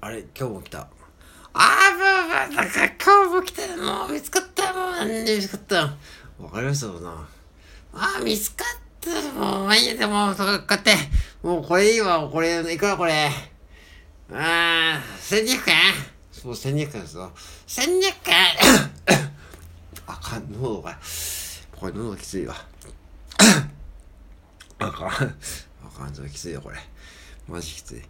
あれ今日も来た。あー、もー、もう、だから今日も来た。もう見つかった。もう何で見つかった。わかりましたもんな。あー、見つかった。もう、まあいい、でも、こうやって。もうこれいいわ。これ、いくらこれ？ああ、1200円そう、1200円ですよ。1200円あかん、喉が。これ喉きついわ。あかん。あかん、ぞきついよ、これ。マジきつい。